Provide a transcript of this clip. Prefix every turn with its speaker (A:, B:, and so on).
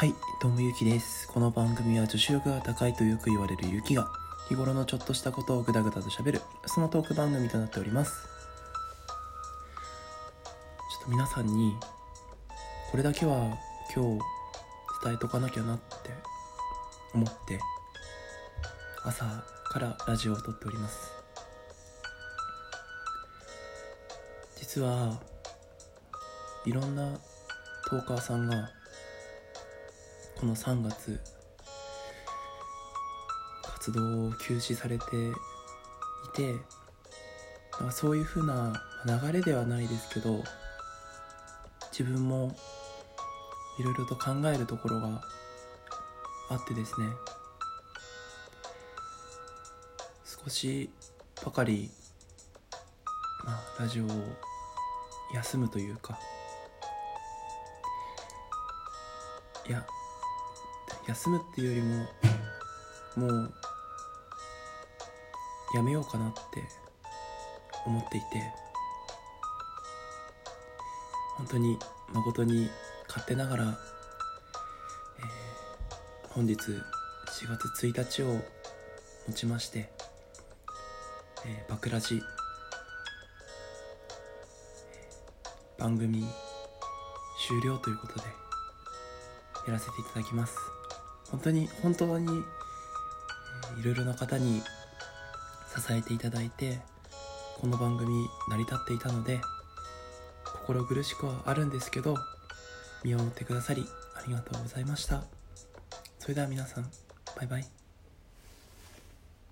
A: はいどうもゆきです。この番組は女子力が高いとよく言われるゆきが日頃のちょっとしたことをぐだぐだと喋るそのトーク番組となっております。ちょっと皆さんにこれだけは今日伝えとかなきゃなって思って朝からラジオを撮っております。実はいろんなトーカーさんがこの3月活動を休止されていてそういうふうな流れではないですけど自分もいろいろと考えるところがあってですね。少しばかり、まあ、ラジオを休むというか。いや休むっていうよりももうやめようかなって思っていて本当に誠に勝手ながら、えー、本日4月1日をもちまして「えー、バクラジ」番組終了ということでやらせていただきます。本当に本当にいろいろな方に支えていただいてこの番組成り立っていたので心苦しくはあるんですけど見守ってくださりありがとうございました。それでは皆さんバイバイ。